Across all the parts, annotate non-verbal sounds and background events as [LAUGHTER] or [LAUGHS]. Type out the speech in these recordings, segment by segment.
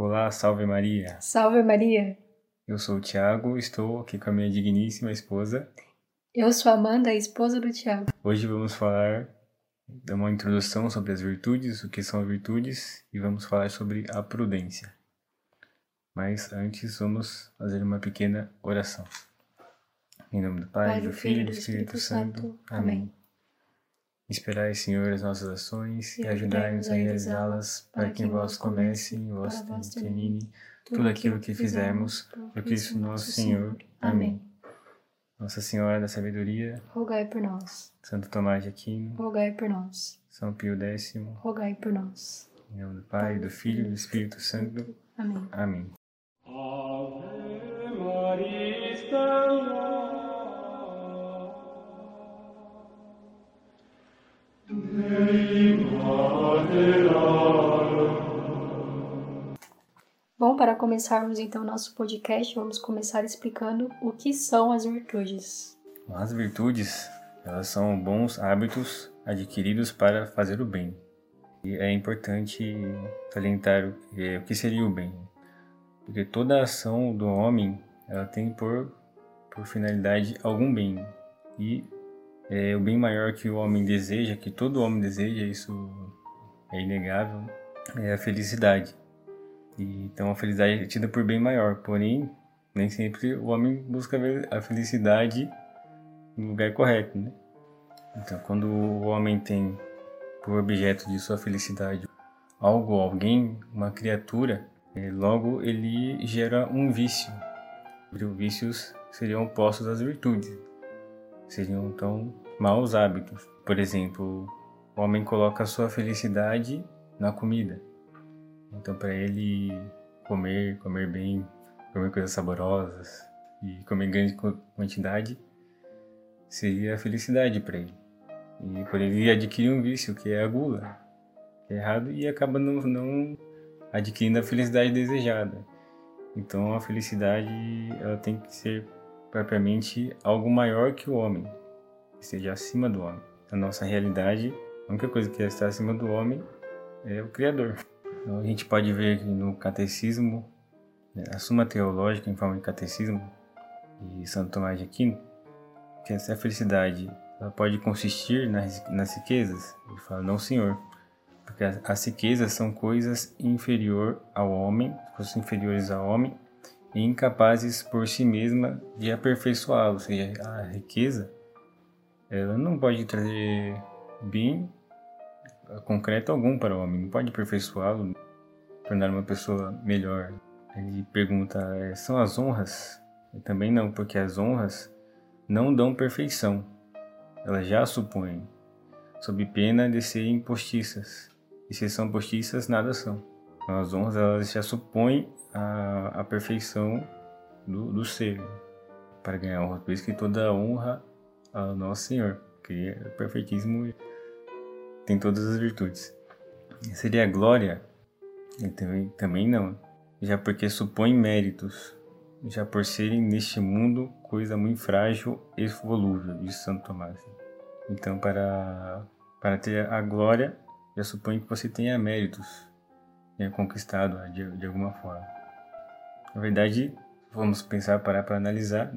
Olá, salve Maria. Salve Maria. Eu sou o Tiago, estou aqui com a minha digníssima esposa. Eu sou Amanda, a esposa do Tiago. Hoje vamos falar de uma introdução sobre as virtudes, o que são virtudes e vamos falar sobre a prudência. Mas antes vamos fazer uma pequena oração. Em nome do Pai, Pai, do Filho e do Espírito, Santo. Amém. Esperai, Senhor, as nossas ações e ajudai-nos a realizá-las, para que em vós comece e em vós termine tudo aquilo que fizermos, por Cristo nosso Senhor. Amém. Nossa Senhora da Sabedoria, Rogai por nós. Santo Tomás de Aquino, Rogai por nós. São Pio X, Rogai por nós. em nome do Pai, do Filho e do Espírito Santo. Amém. Amém. Ave Maria Bom, para começarmos então nosso podcast, vamos começar explicando o que são as virtudes. As virtudes, elas são bons hábitos adquiridos para fazer o bem. E é importante salientar o que- que seria o bem. Porque toda ação do homem, ela tem por, por finalidade algum bem. E é, o bem maior que o homem deseja, que todo homem deseja, isso é inegável, é a felicidade. Então a felicidade é tida por bem maior, porém nem sempre o homem busca a felicidade no lugar correto, né? Então, quando o homem tem por objeto de sua felicidade algo, alguém, uma criatura, eh, logo ele gera um vício. Os vícios seriam opostos às virtudes. Seriam então maus hábitos. Por exemplo, o homem coloca sua felicidade na comida. Então, para ele comer, comer bem, comer coisas saborosas e comer em grande quantidade seria a felicidade para ele. E por ele adquirir um vício, que é a gula, que é errado, e acaba não, não adquirindo a felicidade desejada. Então, a felicidade ela tem que ser propriamente algo maior que o homem, que esteja acima do homem. A nossa realidade, a única coisa que está acima do homem é o Criador. Então, a gente pode ver que no catecismo, né, a Suma Teológica em forma de catecismo de Santo Tomás de Aquino, que essa felicidade ela pode consistir nas, nas riquezas. Ele fala, não, senhor, porque as, as riquezas são coisas inferior ao homem, coisas inferiores ao homem e incapazes por si mesma de aperfeiçoá-lo. Ou seja, a riqueza ela não pode trazer bem concreto algum para o homem, não pode aperfeiçoá-lo, tornar uma pessoa melhor. Ele pergunta: eh, são as honras? Eu também não, porque as honras não dão perfeição, elas já supõem, sob pena de serem postiças. E se são postiças, nada são. As honras elas já supõem a, a perfeição do, do ser para ganhar honra. Por isso que toda honra ao nosso Senhor, que é perfeitíssimo e tem todas as virtudes. Seria glória? E também, também não, já porque supõe méritos, já por serem neste mundo coisa muito frágil e volúvel, diz Santo Tomás. Então, para, para ter a glória, já supõe que você tenha méritos, tenha conquistado de, de alguma forma. Na verdade, vamos pensar, parar para analisar,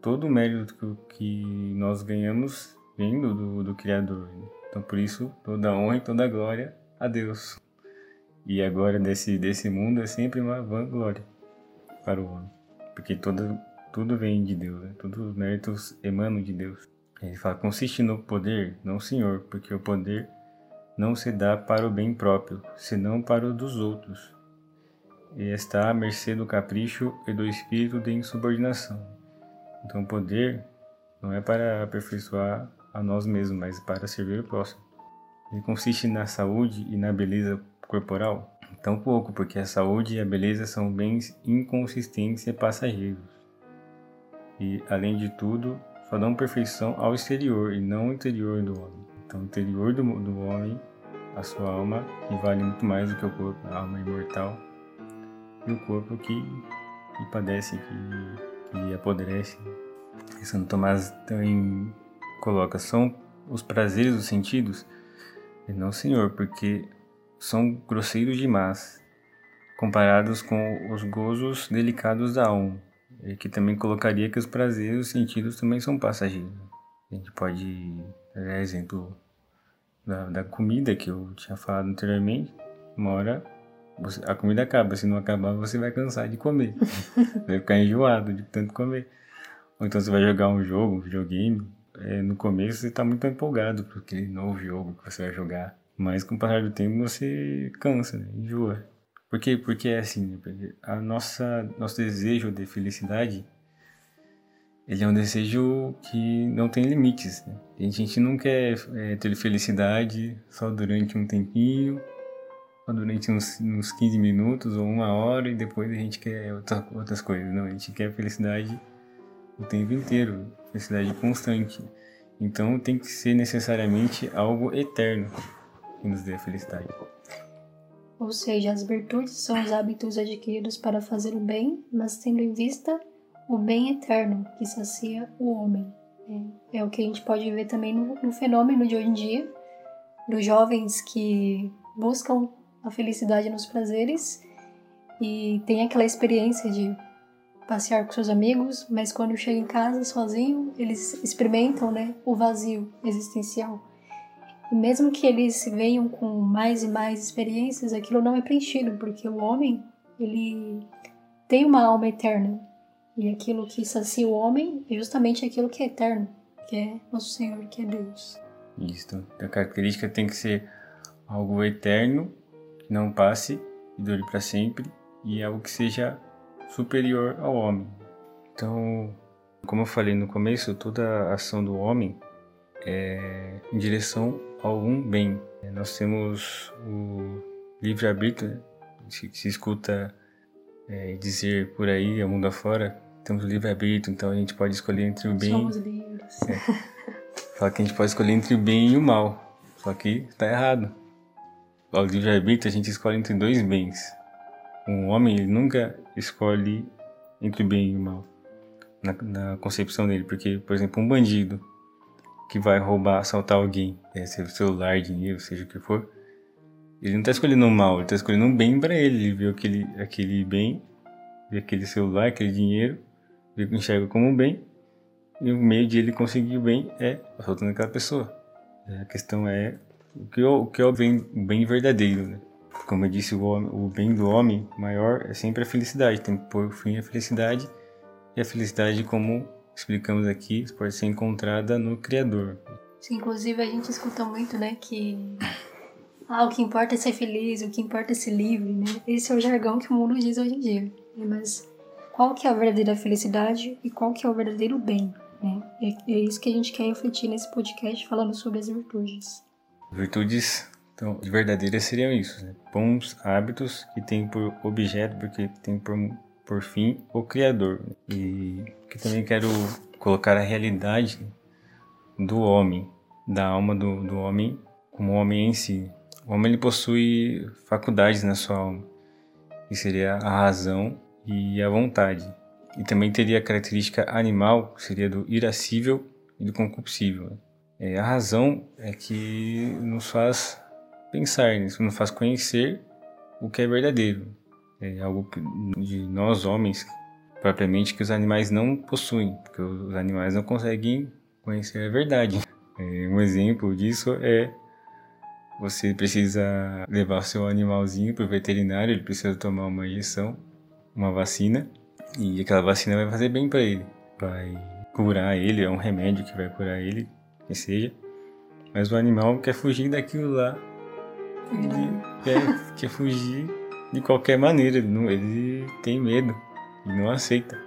todo o mérito que, nós ganhamos vem do, do, do Criador. né? Então, por isso, toda honra e toda glória a Deus. E a glória desse, desse mundo é sempre uma vanglória para o homem. Porque toda, tudo vem de Deus, né? todos os méritos emanam de Deus. Ele fala, consiste no poder, não senhor, porque o poder não se dá para o bem próprio, senão para o dos outros. E está à mercê do capricho e do espírito de insubordinação. Então, o poder não é para aperfeiçoar a nós mesmos, mas para servir o próximo. Ele consiste na saúde e na beleza corporal? Tão pouco, porque a saúde e a beleza são bens inconsistentes e passageiros. E, além de tudo, só dão perfeição ao exterior e não ao interior do homem. Então, o interior do, do homem, a sua alma, que vale muito mais do que o corpo, a alma imortal, e o corpo que, que padece, que, que apodrece. E Santo Tomás também coloca: são os prazeres dos sentidos? E não, senhor, porque são grosseiros demais. comparados com os gozos delicados da alma, e que também colocaria que os prazeres os sentidos também são passageiros. A gente pode dar exemplo da, da comida que eu tinha falado anteriormente. Uma hora você, a comida acaba, se não acabar você vai cansar de comer, [LAUGHS] vai ficar enjoado de tanto comer. Ou então você vai jogar um jogo, um videogame, é, no começo você está muito empolgado para aquele novo jogo que você vai jogar. Mas com o passar do tempo você cansa, né? enjoa. Por quê? Porque é assim, né? A nossa, nosso desejo de felicidade, ele é um desejo que não tem limites. Né? A gente não quer é, ter felicidade só durante um tempinho, só durante uns, uns 15 minutos ou uma hora e depois a gente quer outra, outras coisas. Não, a gente quer felicidade o tempo inteiro, felicidade constante. Então tem que ser necessariamente algo eterno que nos dê a felicidade. Ou seja, as virtudes são os hábitos adquiridos para fazer o bem, mas tendo em vista o bem eterno que sacia o homem. É, é o que a gente pode ver também no, no fenômeno de hoje em dia, dos jovens que buscam a felicidade nos prazeres e tem aquela experiência de passear com seus amigos, mas quando chega em casa sozinho, eles experimentam, né, o vazio existencial. E mesmo que eles venham com mais e mais experiências, aquilo não é preenchido, porque o homem, ele tem uma alma eterna. E aquilo que sacia o homem é justamente aquilo que é eterno, que é nosso Senhor, que é Deus. Isso. A característica tem que ser algo eterno, que não passe e dure para sempre, e algo que seja superior ao homem. Então, como eu falei no começo, toda a ação do homem é em direção algum bem. Nós temos o livre-arbítrio, né? se, se, escuta é, dizer por aí, ao mundo afora, temos o livre-arbítrio, então a gente pode escolher entre o bem... Somos livres. É, fala que a gente pode escolher entre o bem e o mal, só que está errado. Ao livre-arbítrio a gente escolhe entre dois bens. Um homem ele nunca escolhe entre o bem e o mal, na, na concepção dele, porque, por exemplo, um bandido, que vai roubar, assaltar alguém, é, seja celular, dinheiro, seja o que for, ele não está escolhendo o mal, ele está escolhendo um bem para ele. Ele vê aquele, aquele bem, vê aquele celular, aquele dinheiro, vê, enxerga como um bem, e o meio de ele conseguir o bem é assaltando aquela pessoa. A questão é o que é o, que é o, bem, o bem verdadeiro, né? Como eu disse, o, homem, o bem do homem maior é sempre a felicidade, tem que pôr fim à felicidade, e a felicidade, como explicamos aqui, pode ser encontrada no Criador. Sim, inclusive a gente escuta muito, né, que ah, o que importa é ser feliz, o que importa é ser livre, né? Esse é o jargão que o mundo diz hoje em dia. Né? Mas qual que é a verdadeira felicidade e qual que é o verdadeiro bem, né? É, é isso que a gente quer refletir nesse podcast falando sobre as virtudes. Virtudes então, de verdadeiras seriam isso, né? bons hábitos que têm por objeto, porque tem por por fim o Criador. E que também quero colocar a realidade do homem, da alma do, do homem, como homem em si. O homem ele possui faculdades na sua alma, que seria a razão e a vontade. E também teria a característica animal, que seria do irascível e do concupiscível. É, a razão é que nos faz pensar, nos faz conhecer o que é verdadeiro, é algo de nós homens propriamente que os animais não possuem, porque os animais não conseguem conhecer a verdade. É, um exemplo disso é você precisa levar seu animalzinho para o veterinário, ele precisa tomar uma injeção, uma vacina, e aquela vacina vai fazer bem para ele, vai curar ele, é um remédio que vai curar ele, que seja. Mas o animal quer fugir daquilo lá, quer, quer fugir de qualquer maneira, ele, tem medo e não aceita,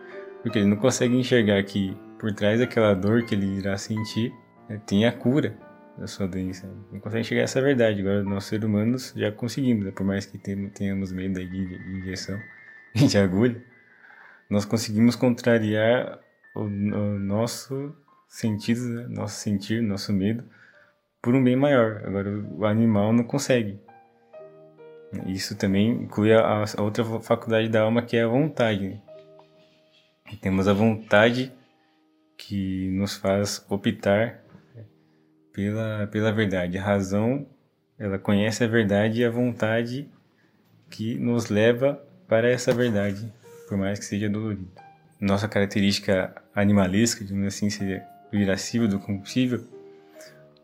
porque ele não consegue enxergar que por trás daquela dor que ele irá sentir é, tem a cura da sua doença. Não consegue enxergar essa verdade. Agora, nós seres humanos já conseguimos, né? por mais que tenhamos medo de, injeção e [LAUGHS] de agulha, nós conseguimos contrariar o, o nosso sentido, né? nosso sentir, nosso medo, por um bem maior. Agora, o animal não consegue. Isso também inclui a, a outra faculdade da alma que é a vontade. Temos a vontade que nos faz optar pela, pela verdade. A razão, ela conhece a verdade e a vontade que nos leva para essa verdade, por mais que seja dolorido. Nossa característica animalesca, digamos assim, seria o irascível do compulsível.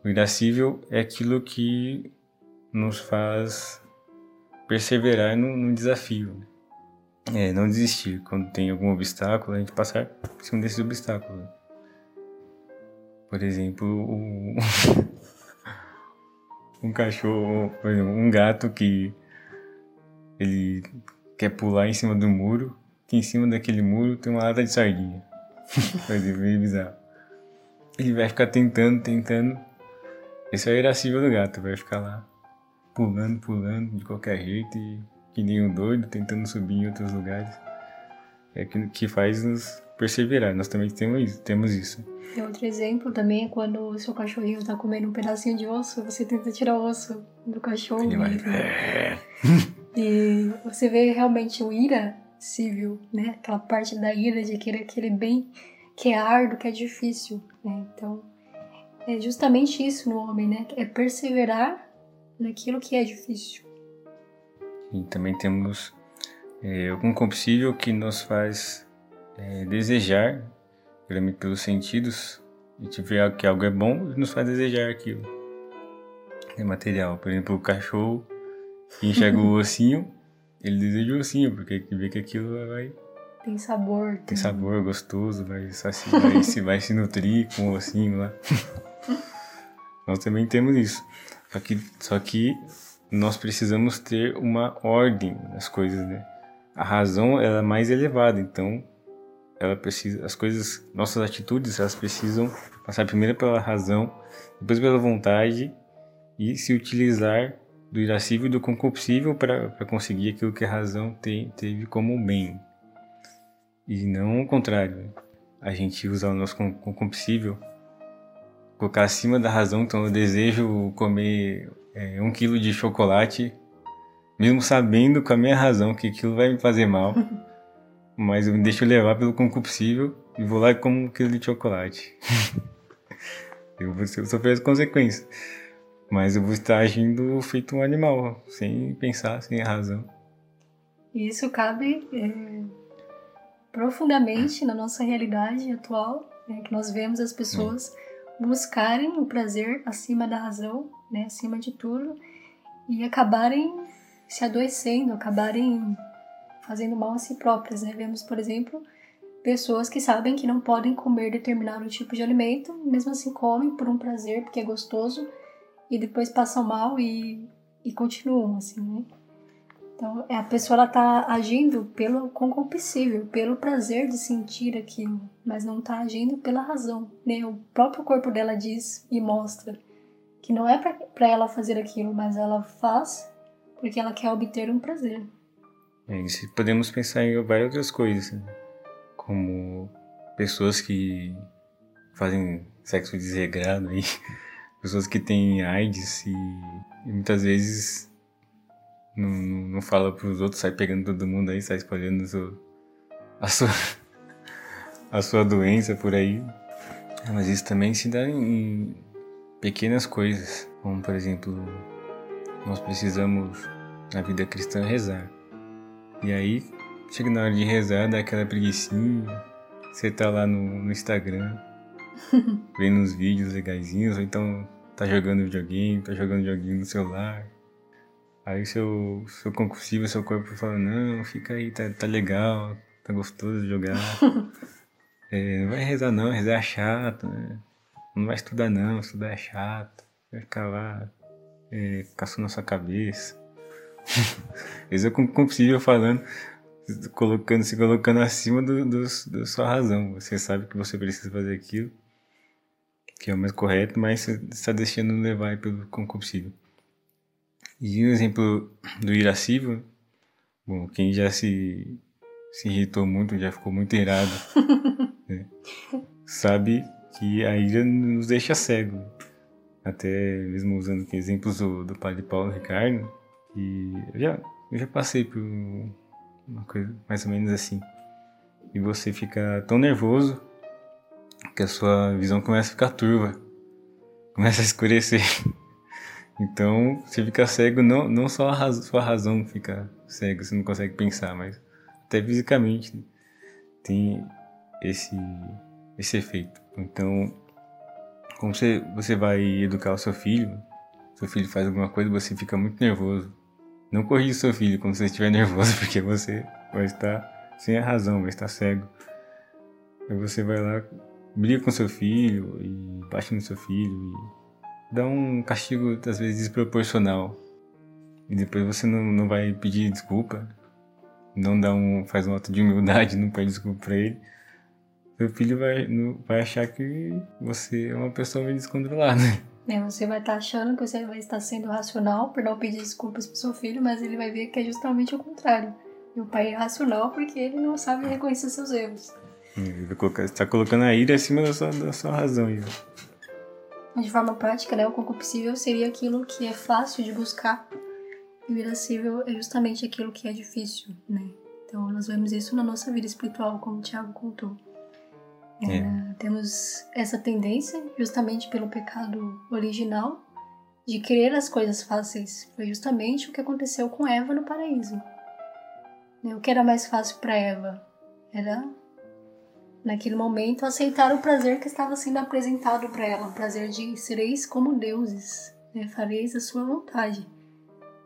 O irascível é aquilo que nos faz perseverar no, desafio. É, não desistir. Quando tem algum obstáculo, a gente passar por cima desses obstáculos. Por exemplo, [LAUGHS] um cachorro, por exemplo, um gato que ele quer pular em cima do muro, que em cima daquele muro tem uma lata de sardinha. [LAUGHS] Por exemplo, meio bizarro. Ele vai ficar tentando, tentando. Esse é o irascível do gato, vai ficar lá pulando, pulando de qualquer jeito e que nem um doido, tentando subir em outros lugares. É que, que faz nos perseverar. Nós também temos, temos isso. E outro exemplo também é quando o seu cachorrinho está comendo um pedacinho de osso, você tenta tirar o osso do cachorro. Ele vai... E [LAUGHS] você vê realmente o ira civil, né? Aquela parte da ira de aquele, aquele bem que é árduo, que é difícil, né? Então, é justamente isso no homem, né? É perseverar naquilo que é difícil. E também temos é, algum compulsível que nos faz é, desejar, geralmente pelos sentidos, e tiver que algo é bom, nos faz desejar aquilo. É material. Por exemplo, o cachorro que enxerga o [LAUGHS] ossinho, ele deseja o ossinho, porque vê que aquilo vai. Tem sabor. Tem sabor gostoso, vai, vai, se, vai se nutrir com o ossinho lá. [LAUGHS] Nós também temos isso. Só que, só que nós precisamos ter uma ordem nas coisas, né? A razão ela é mais elevada, então ela precisa, as coisas, nossas atitudes, elas precisam passar primeiro pela razão, depois pela vontade e se utilizar do irascível e do concupiscível para conseguir aquilo que a razão tem, teve como bem. E não o contrário. A gente usa o nosso concupiscível colocar acima da razão, então eu desejo comer é, um quilo de chocolate, mesmo sabendo com a minha razão que aquilo vai me fazer mal, [LAUGHS] mas eu me deixo levar pelo concupiscível e vou lá e como um quilo de chocolate. [LAUGHS] eu vou sofrer as consequências, mas eu vou estar agindo feito um animal, sem pensar, sem razão. E isso cabe é, profundamente na nossa realidade atual, né, que nós vemos as pessoas buscarem o prazer acima da razão, né, acima de tudo, e acabarem se adoecendo, acabarem fazendo mal a si próprias. Né? Vemos, por exemplo, pessoas que sabem que não podem comer determinado tipo de alimento, mesmo assim comem por um prazer, porque é gostoso, e depois passam mal e, e continuam assim, né? Então, é, a pessoa ela tá agindo pelo concupiscível, pelo prazer de sentir aquilo, mas não está agindo pela razão, né? O próprio corpo dela diz e mostra que não é para ela fazer aquilo, mas ela faz porque ela quer obter um prazer. É, podemos pensar em várias outras coisas, né? como pessoas que fazem sexo desregrado aí, [LAUGHS] pessoas que têm AIDS e, e muitas vezes não, não, não fala outros, sai pegando todo mundo aí, sai espalhando a, sua, a sua [LAUGHS] doença por aí. Ah, mas isso também se dá em pequenas coisas, como por exemplo, nós precisamos na vida cristã rezar. E aí, chega na hora de rezar, dá aquela preguiçinha, você tá lá no, no Instagram, [LAUGHS] vendo uns vídeos legaisinhos, ou então tá jogando videogame, tá jogando joguinho no celular, Aí seu, seu concursivo, seu corpo fala, não, fica aí, tá, tá legal, tá gostoso de jogar. [LAUGHS] é, não vai rezar não, rezar é chato, né? Não vai estudar não, estudar é chato. Vai ficar lá é, caçando a sua cabeça. [LAUGHS] Esse é o compulsivo falando, colocando, se colocando acima do, do, da sua razão. Você sabe que você precisa fazer aquilo, que é o mais correto, mas você está deixando levar pelo concupiscível. E um exemplo do irascível, bom, quem já se, se irritou muito, já ficou muito irado, [LAUGHS] né? sabe que a ira nos deixa cego. Até mesmo usando exemplos do, do padre Paulo Ricardo, e eu já, eu já passei por uma coisa mais ou menos assim. E você fica tão nervoso que a sua visão começa a ficar turva, começa a escurecer. [LAUGHS] Então, você fica cego, não, não só a raz, sua razão fica cega, você não consegue pensar, mas até fisicamente tem esse, esse efeito. Então, como você, você vai educar o seu filho, seu filho faz alguma coisa você fica muito nervoso. Não corrija seu filho quando você estiver [LAUGHS] nervoso, porque você vai estar sem a razão, vai estar cego. Aí você vai lá, briga com seu filho e bate no seu filho e dá um castigo às vezes desproporcional. E depois você não, não vai pedir desculpa, não dá um, faz um ato de humildade, [LAUGHS] não pede desculpa pra ele. Seu filho vai, vai achar que você é uma pessoa meio descontrolada. É, você vai estar achando que você vai estar sendo racional por não pedir desculpas pro seu filho, mas ele vai ver que é justamente o contrário. E o pai é racional porque ele não sabe reconhecer seus erros. Ele está colocando a ira acima da sua, da sua razão. Aí. De forma prática, né, o concupiscível seria aquilo que é fácil de buscar. E o irascível é justamente aquilo que é difícil, né? Então nós vemos isso na nossa vida espiritual, como o Tiago contou. É. É, temos essa tendência, justamente pelo pecado original, de querer as coisas fáceis. Foi justamente o que aconteceu com Eva no paraíso. Né, o que era mais fácil para Eva? Era, naquele momento, aceitar o prazer que estava sendo apresentado para ela, o prazer de sereis como deuses, né? fareis a sua vontade.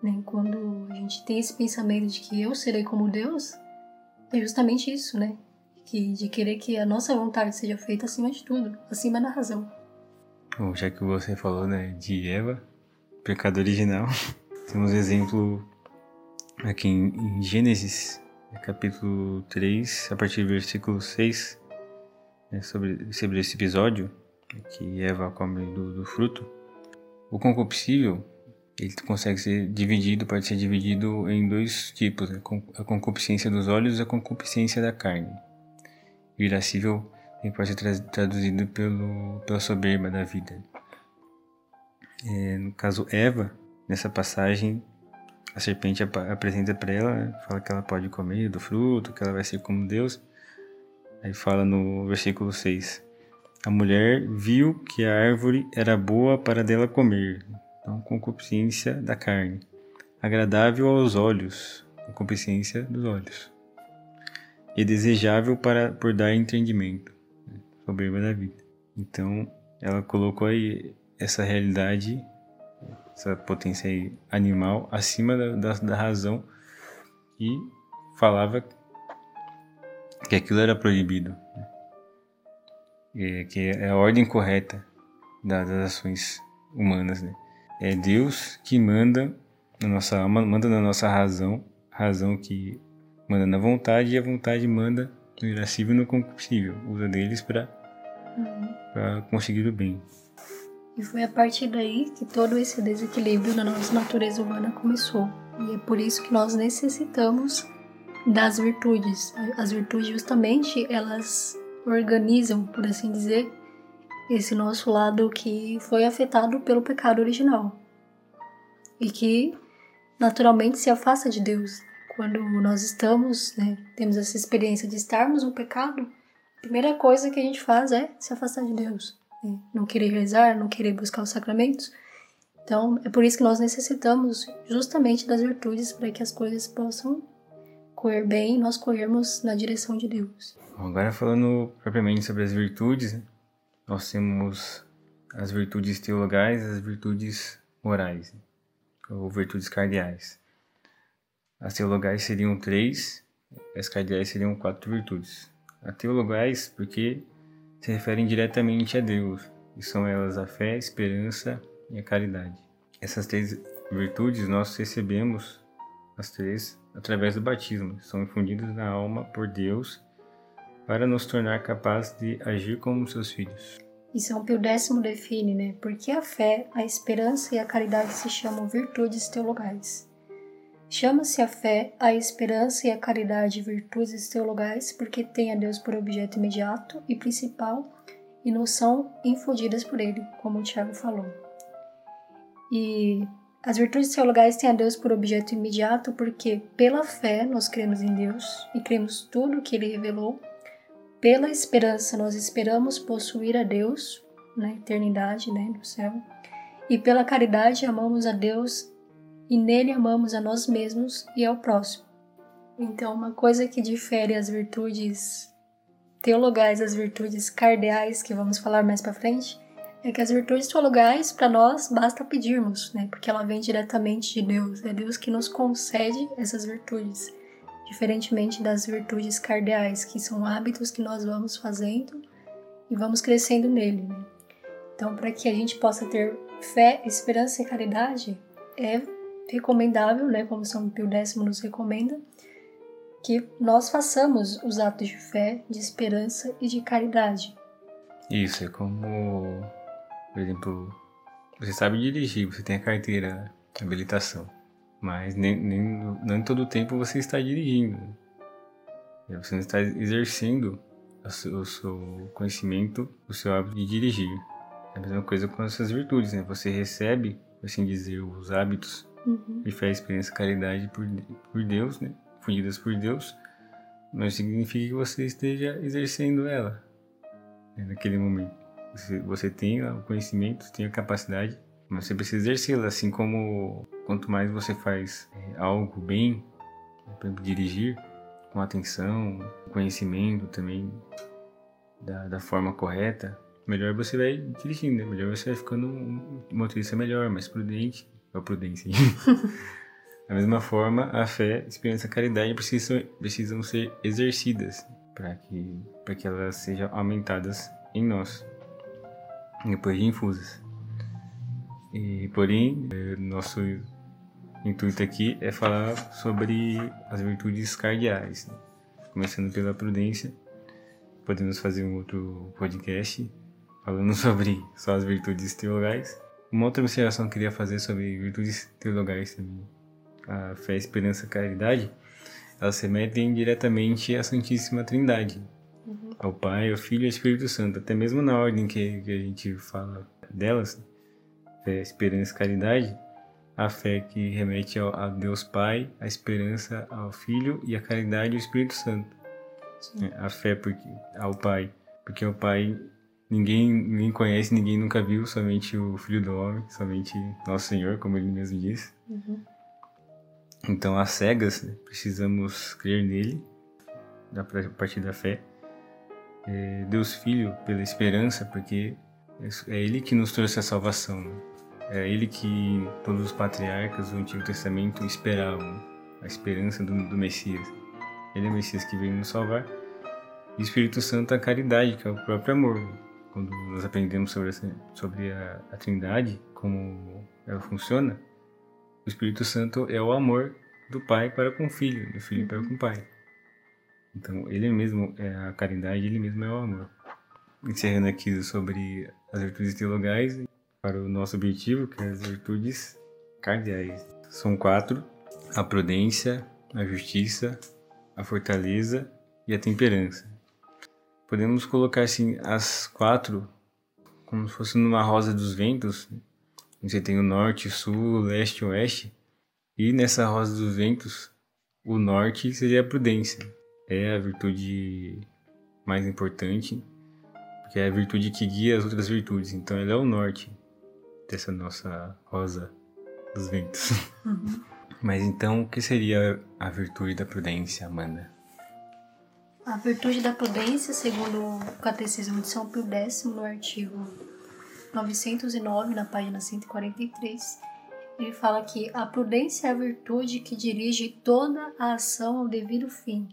Né? Quando a gente tem esse pensamento de que eu serei como Deus, é justamente isso, né? Que, de querer que a nossa vontade seja feita acima de tudo, acima da razão. Bom, já que você falou né, de Eva, pecado original, [LAUGHS] temos exemplo aqui em, Gênesis, capítulo 3, a partir do versículo 6, né, sobre, sobre esse episódio, que Eva come do, do fruto. O concupiscível ele consegue ser dividido, pode ser dividido em dois tipos, né? a concupiscência dos olhos e a concupiscência da carne irascível pode ser traduzido pelo, pela soberba da vida. É, no caso, Eva, nessa passagem, a serpente ap apresenta para ela, né, fala que ela pode comer do fruto, que ela vai ser como Deus. Aí fala no versículo 6: A mulher viu que a árvore era boa para dela comer, então concupiscência da carne, agradável aos olhos, concupiscência dos olhos e desejável para por dar entendimento, né? soberba da vida. Então, ela colocou aí essa realidade, essa potência animal acima da, da, da razão e falava que aquilo era proibido, né? e, que é a ordem correta das, das ações humanas, né? É Deus que manda na nossa alma, manda na nossa razão, razão que manda na vontade e a vontade manda no irascível e no concupiscível. Usa deles para uhum. conseguir o bem. E foi a partir daí que todo esse desequilíbrio na nossa natureza humana começou. E é por isso que nós necessitamos das virtudes. As virtudes, justamente, elas organizam, por assim dizer, esse nosso lado que foi afetado pelo pecado original e que naturalmente se afasta de Deus quando nós estamos, né, temos essa experiência de estarmos no pecado, a primeira coisa que a gente faz é se afastar de Deus, né? não querer rezar, não querer buscar os sacramentos. Então, é por isso que nós necessitamos justamente das virtudes para que as coisas possam correr bem e nós corrermos na direção de Deus. Agora falando propriamente sobre as virtudes, né? nós temos as virtudes teologais as virtudes morais, né? ou virtudes cardeais. As teologais seriam três, as cardeais seriam quatro virtudes. As teologais, porque se referem diretamente a Deus, e são elas a fé, a esperança e a caridade. Essas três virtudes nós recebemos, as três, através do batismo, são infundidas na alma por Deus para nos tornar capazes de agir como seus filhos. E São Pio X define, né? Porque a fé, a esperança e a caridade se chamam virtudes teologais. Chama-se a fé, a esperança e a caridade virtudes teologais porque têm a Deus por objeto imediato e principal e não são infundidas por ele, como o Tiago falou. E as virtudes teologais têm a Deus por objeto imediato porque, pela fé, nós cremos em Deus e cremos tudo o que ele revelou. Pela esperança, nós esperamos possuir a Deus na eternidade, né, no céu. E pela caridade amamos a Deus e nele amamos a nós mesmos e ao próximo. Então, uma coisa que difere as virtudes teologais das virtudes cardeais, que vamos falar mais para frente, é que as virtudes teologais, para nós, basta pedirmos, né? Porque ela vem diretamente de Deus. É Deus que nos concede essas virtudes. Diferentemente das virtudes cardeais, que são hábitos que nós vamos fazendo e vamos crescendo nele. Né? Então, para que a gente possa ter fé, esperança e caridade, é recomendável, né, como São Pio X nos recomenda, que nós façamos os atos de fé, de esperança e de caridade. Isso, é como, por exemplo, você sabe dirigir, você tem a carteira, a habilitação, mas nem, nem, não em todo tempo você está dirigindo. Você não está exercendo o seu, conhecimento, o seu hábito de dirigir. É a mesma coisa com essas virtudes, né? Você recebe, assim dizer, os hábitos Uhum. de fé, experiência, caridade por, por Deus, né? Fundidas por Deus, mas significa que você esteja exercendo ela né? naquele momento. Você, você tem o conhecimento, tem a capacidade, mas você precisa exercê-la, assim como quanto mais você faz é, algo bem, né? por exemplo, dirigir com atenção, conhecimento também da, da forma correta, melhor você vai dirigindo, né? melhor você vai ficando um motorista melhor, mais prudente, a prudência. [LAUGHS] da mesma forma, a fé, esperança e caridade precisam, precisam ser exercidas para que, que elas sejam aumentadas em nós, depois de infusas. E, porém, eh, nosso intuito aqui é falar sobre as virtudes cardeais, né? começando pela prudência. Podemos fazer um outro podcast falando [LAUGHS] sobre só as virtudes teologais. Uma outra observação que eu queria fazer sobre virtudes teologais a fé, a esperança e a caridade, elas se remetem diretamente à Santíssima Trindade, Uhum. ao Pai, ao Filho e ao Espírito Santo, até mesmo na ordem que, que a gente fala delas, fé, esperança e caridade, a fé que remete ao, a Deus Pai, a esperança ao Filho e a caridade ao Espírito Santo. Sim. A fé porque, ao Pai, porque o Pai ninguém, ninguém conhece, ninguém nunca viu, somente o Filho do Homem, somente Nosso Senhor, como ele mesmo disse. Uhum. Então, às cegas, né, precisamos crer nele, a partir da fé. É, Deus Filho, pela esperança, porque é ele que nos trouxe a salvação. né? É ele que todos os patriarcas do Antigo Testamento esperavam, a esperança do, do Messias. Ele é o Messias que veio nos salvar. E o Espírito Santo, a caridade, que é o próprio amor. Quando nós aprendemos sobre, essa, sobre a, a Trindade, como ela funciona, o Espírito Santo é o amor do Pai para com o Filho, do Filho para com o Pai. Então, ele mesmo é a caridade, ele mesmo é o amor. Encerrando aqui sobre as virtudes teologais, para o nosso objetivo, que é as virtudes cardeais. São quatro: a prudência, a justiça, a fortaleza e a temperança. Podemos colocar assim as quatro como se fosse numa rosa dos ventos. Você tem o norte, sul, leste oeste. E nessa rosa dos ventos, o norte seria a prudência. É a virtude mais importante, porque é a virtude que guia as outras virtudes. Então ela é o norte dessa nossa rosa dos ventos. Uhum. [LAUGHS] Mas então, o que seria a virtude da prudência, Amanda? A virtude da prudência, segundo o Catecismo de São Pio X, no artigo 909, na página 143, ele fala que a prudência é a virtude que dirige toda a ação ao devido fim,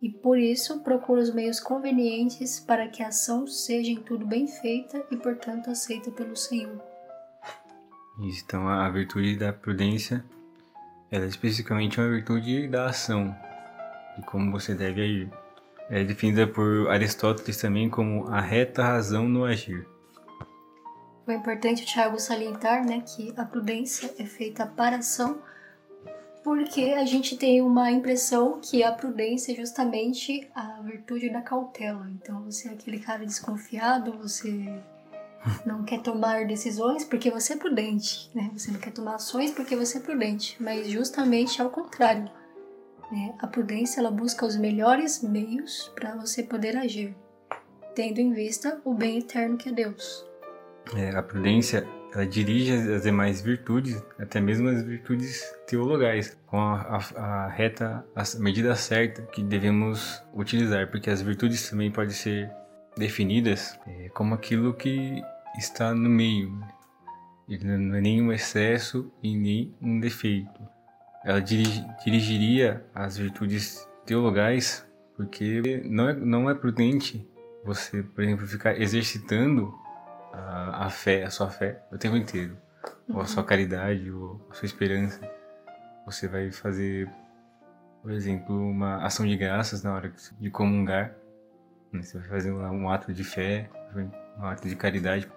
e por isso procura os meios convenientes para que a ação seja em tudo bem feita e, portanto, aceita pelo Senhor. Isso, então a virtude da prudência, ela é especificamente uma virtude da ação, de como você deve agir. É definida por Aristóteles também como a reta razão no agir. É importante o Tiago salientar né, que a prudência é feita para ação, porque a gente tem uma impressão que a prudência é justamente a virtude da cautela. Então, você é aquele cara desconfiado, você [LAUGHS] não quer tomar decisões porque você é prudente, né? Você não quer tomar ações porque você é prudente, mas justamente ao contrário. Né? A prudência ela busca os melhores meios para você poder agir, tendo em vista o bem eterno que é Deus. É, a prudência ela dirige as demais virtudes, até mesmo as virtudes teologais, com a, a, a reta, a medida certa que devemos utilizar, porque as virtudes também podem ser definidas é, como aquilo que está no meio, não é nem um excesso e nem um defeito. Ela dirige, dirigiria as virtudes teologais, porque não é, não é prudente você, por exemplo, ficar exercitando a, a fé, a sua fé, o tempo inteiro. Uhum. Ou a sua caridade, ou a sua esperança. Você vai fazer, por exemplo, uma ação de graças na hora de comungar. Né? Você vai fazer um ato de fé, um ato de caridade.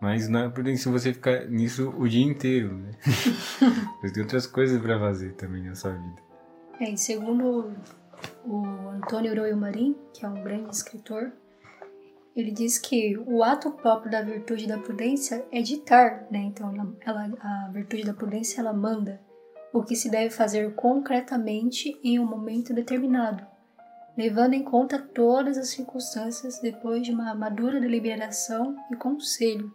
Mas não é prudente você ficar nisso o dia inteiro, né? [LAUGHS] Você tem outras coisas para fazer também na sua vida. É, e segundo o Antônio Royo Marim, que é um grande escritor, ele diz que o ato próprio da virtude da prudência é ditar, né? Então, ela, ela, a virtude da prudência ela manda o que se deve fazer concretamente em um momento determinado, levando em conta todas as circunstâncias depois de uma madura deliberação e conselho.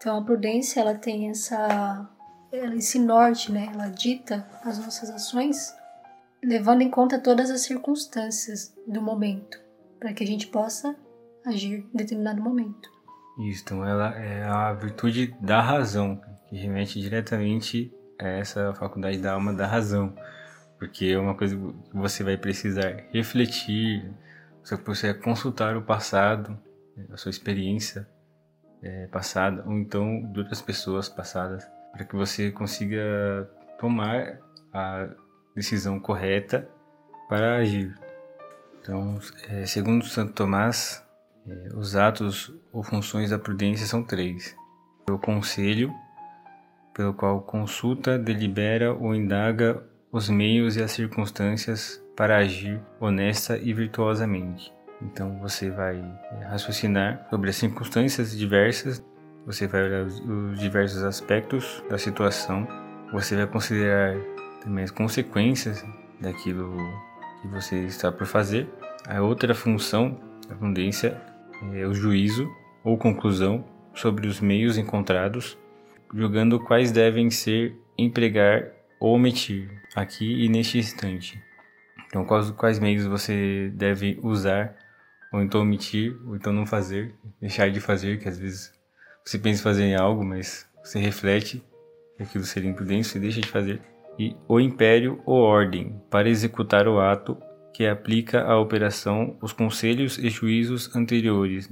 Então, a prudência ela tem essa esse norte, né? Ela dita as nossas ações levando em conta todas as circunstâncias do momento, para que a gente possa agir em determinado momento. Isso, então ela é a virtude da razão, que remete diretamente a essa faculdade da alma da razão, porque é uma coisa que você vai precisar refletir, você vai consultar o passado, a sua experiência é, passada, ou então de outras pessoas passadas, para que você consiga tomar a decisão correta para agir. Então, é, segundo Santo Tomás, é, os atos ou funções da prudência são três: o conselho, pelo qual consulta, delibera ou indaga os meios e as circunstâncias para agir honesta e virtuosamente. Então você vai é, raciocinar sobre as circunstâncias diversas, você vai olhar os diversos aspectos da situação, você vai considerar também as consequências daquilo que você está por fazer. A outra função da prudência é o juízo ou conclusão sobre os meios encontrados, julgando quais devem ser empregar ou omitir aqui e neste instante. Então, quais, quais meios você deve usar, ou então omitir, ou então não fazer, deixar de fazer, que às vezes você pensa em fazer algo, mas você reflete que aquilo seria imprudência e deixa de fazer e o império ou ordem para executar o ato que aplica à operação os conselhos e juízos anteriores.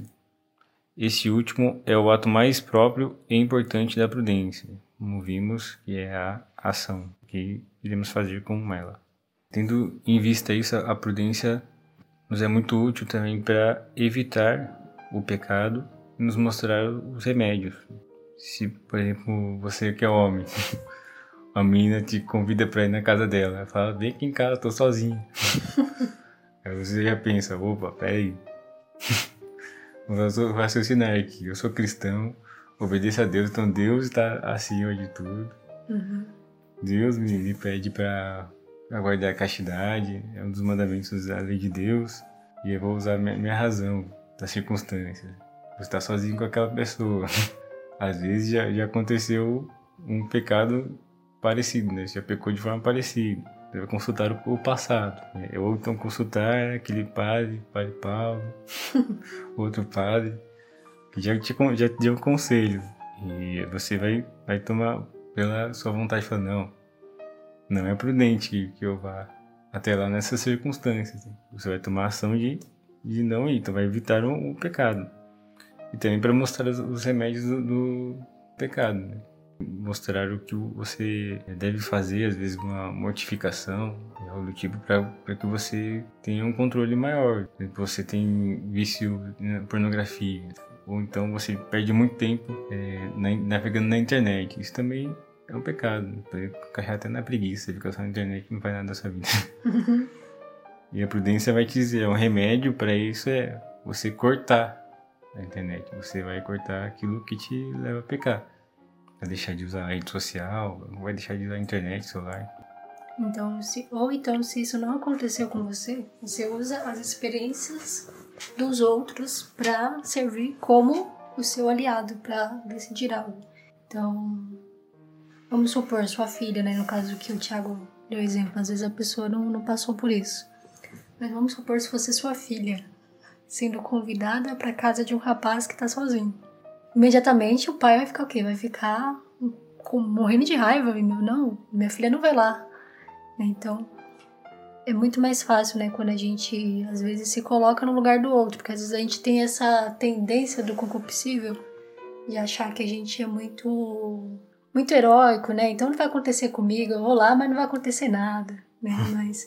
Este último é o ato mais próprio e importante da prudência, como vimos que é a ação que iremos fazer com ela. Tendo em vista isso, a prudência nos é muito útil também para evitar o pecado e nos mostrar os remédios. Se, por exemplo, você que é homem [LAUGHS] a menina te convida pra ir na casa dela. Ela fala, vem aqui em casa, tô sozinho. [LAUGHS] aí você já pensa, opa, peraí. [LAUGHS] Vou raciocinar aqui. Eu sou cristão, obedeço a Deus, então Deus está acima de tudo. Uhum. Deus me, me pede para guardar a castidade, é um dos mandamentos da lei de Deus, e eu vou usar minha, minha razão das circunstâncias. Você está sozinho com aquela pessoa. [LAUGHS] Às vezes já, já aconteceu um pecado parecido, né? Você já pecou de forma parecida. Você vai consultar o passado. Né? Ou então consultar aquele padre, padre Paulo, [LAUGHS] outro padre, que já te, já te deu um conselho. E você vai, vai tomar pela sua vontade, falar, não, não é prudente que, que eu vá até lá nessas circunstâncias. Você vai tomar ação de, de não ir, então vai evitar o, pecado. E também para mostrar os, os remédios do, do pecado, né? mostrar o que você deve fazer, às vezes uma mortificação, algo do tipo, para que você tenha um controle maior. Você tem vício na pornografia, ou então você perde muito tempo é, navegando na internet. Isso também é um pecado. Pode encaixar até na preguiça, ficar só na internet não faz nada da sua vida. [LAUGHS] e a prudência vai te dizer, é um remédio para isso é você cortar a internet. Você vai cortar aquilo que te leva a pecar vai deixar de usar a rede social, vai deixar de usar a internet, celular. Então, se, ou então, se isso não aconteceu com você, você usa as experiências dos outros para servir como o seu aliado para decidir algo. Então, vamos supor, sua filha, né? No caso que o Thiago deu exemplo, às vezes a pessoa não, não passou por isso. Mas vamos supor se fosse sua filha sendo convidada para casa de um rapaz que tá sozinho. Imediatamente o pai vai ficar o quê? Vai ficar com, morrendo de raiva. Não, minha filha não vai lá. Então, é muito mais fácil, né, quando a gente às vezes se coloca no lugar do outro, porque às vezes a gente tem essa tendência do concupiscível de achar que a gente é muito muito heróico, né? Então não vai acontecer comigo, eu vou lá, mas não vai acontecer nada, né? [LAUGHS] Mas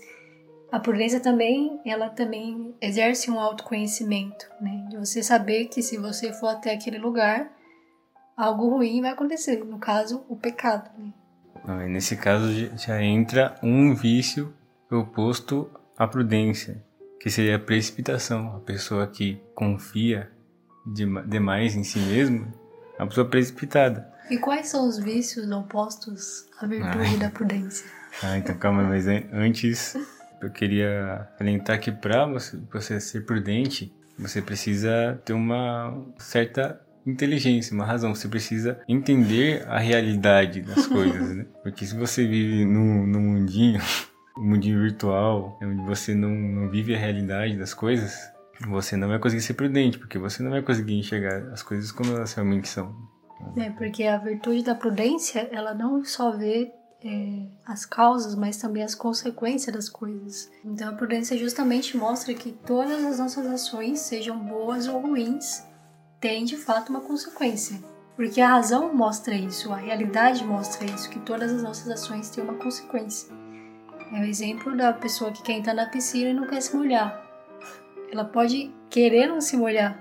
a prudência também, ela também exerce um autoconhecimento, né? De você saber que se você for até aquele lugar, algo ruim vai acontecer, no caso, o pecado, né? Nesse caso já entra um vício oposto à prudência, que seria a precipitação. A pessoa que confia demais em si mesma, é uma pessoa precipitada. E quais são os vícios opostos à virtude Ai. da prudência? Ah, então calma, mas antes eu queria alentar que para você, você ser prudente, você precisa ter uma certa inteligência, uma razão. Você precisa entender a realidade das coisas, né? [LAUGHS] Porque se você vive no, no mundinho, um mundinho virtual, onde você não, não vive a realidade das coisas, você não vai conseguir ser prudente, porque você não vai conseguir enxergar as coisas como elas realmente são. É, porque a virtude da prudência, ela não só vê é, as causas, mas também as consequências das coisas. Então a prudência justamente mostra que todas as nossas ações, sejam boas ou ruins, têm de fato uma consequência. Porque a razão mostra isso, a realidade mostra isso, que todas as nossas ações têm uma consequência. É o exemplo da pessoa que quer entrar na piscina e não quer se molhar. Ela pode querer não se molhar,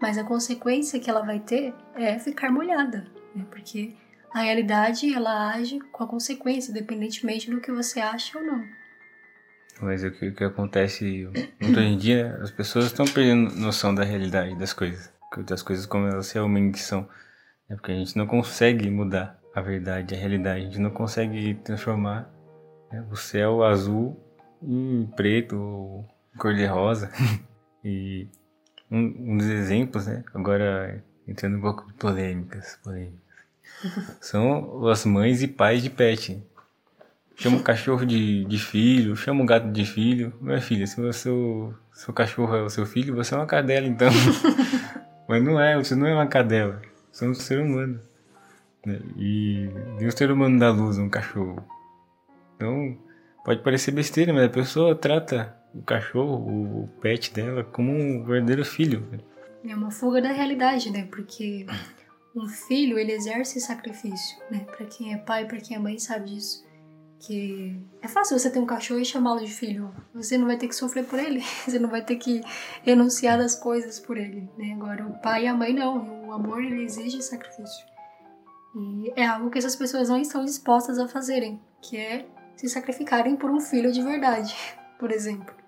mas a consequência que ela vai ter é ficar molhada, né? porque a realidade ela age com a consequência, independentemente do que você acha ou não. Mas o que, o que acontece muito hoje em dia, as pessoas estão perdendo noção da realidade das coisas, das coisas como elas realmente são. É porque a gente não consegue mudar a verdade, a realidade, a gente não consegue transformar né, o céu azul em preto ou cor-de-rosa. [LAUGHS] e um, um dos exemplos, né, agora entrando um pouco de polêmicas, polêmicas [LAUGHS] são as mães e pais de pet. Chama o cachorro de, de filho, chama o gato de filho. Minha filha, se o seu, seu cachorro é o seu filho, você é uma cadela então. [LAUGHS] Mas não é, você não é uma cadela. Você é um ser humano. Né? E nenhum ser humano dá luz a um cachorro. Então, pode parecer besteira, mas a pessoa trata o cachorro, o pet dela, como um verdadeiro filho. É uma fuga da realidade, né? Porque um filho ele exerce sacrifício, né? Para quem é pai, para quem é mãe sabe disso. Que é fácil você ter um cachorro e chamá-lo de filho. Você não vai ter que sofrer por ele, [LAUGHS] você não vai ter que renunciar das coisas por ele, né? Agora o pai e a mãe não, o amor ele exige sacrifício. E é algo que essas pessoas não estão dispostas a fazerem, que é se sacrificarem por um filho de verdade, [LAUGHS] por exemplo.